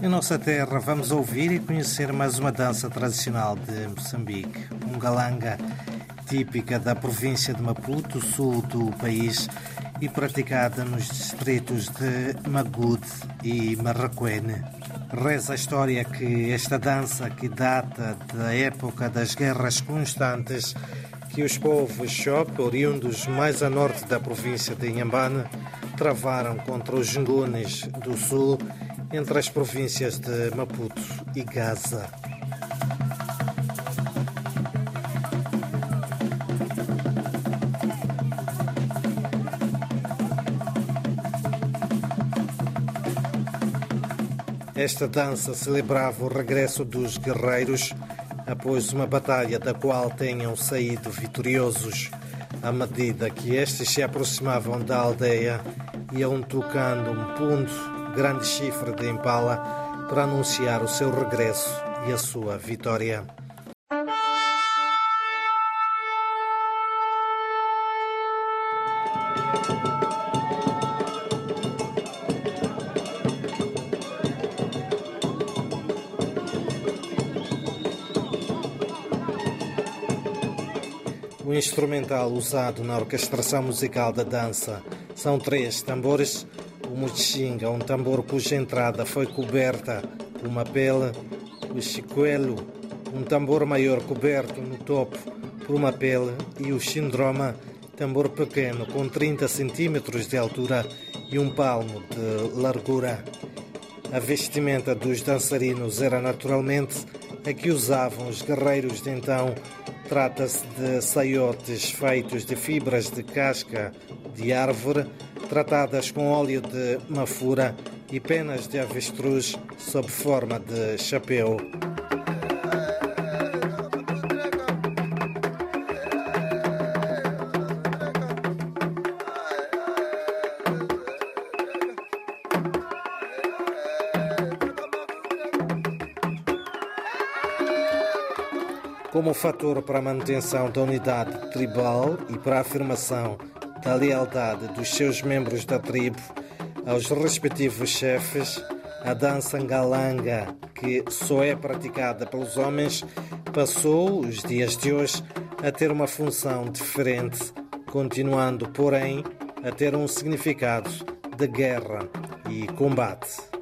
Em nossa terra, vamos ouvir e conhecer mais uma dança tradicional de Moçambique, um galanga típica da província de Maputo, sul do país, e praticada nos distritos de Magude e Marraquene. Reza a história que esta dança, que data da época das guerras constantes, que os povos Xop, oriundos mais a norte da província de Inhambane, travaram contra os Ngunes do sul entre as províncias de Maputo e Gaza. Esta dança celebrava o regresso dos guerreiros após uma batalha da qual tenham saído vitoriosos. À medida que estes se aproximavam da aldeia, iam tocando um ponto grande chifre de Impala para anunciar o seu regresso e a sua vitória. O instrumental usado na orquestração musical da dança são três tambores o muxinga, um tambor cuja entrada foi coberta por uma pele, o chicuelo, um tambor maior coberto no topo por uma pele, e o xindroma, tambor pequeno com 30 centímetros de altura e um palmo de largura. A vestimenta dos dançarinos era naturalmente a que usavam os guerreiros de então. Trata-se de saiotes feitos de fibras de casca de árvore tratadas com óleo de mafura e penas de avestruz sob forma de chapéu. Como fator para a manutenção da unidade tribal e para a afirmação da lealdade dos seus membros da tribo aos respectivos chefes, a dança ngalanga, que só é praticada pelos homens, passou, os dias de hoje, a ter uma função diferente, continuando, porém, a ter um significado de guerra e combate.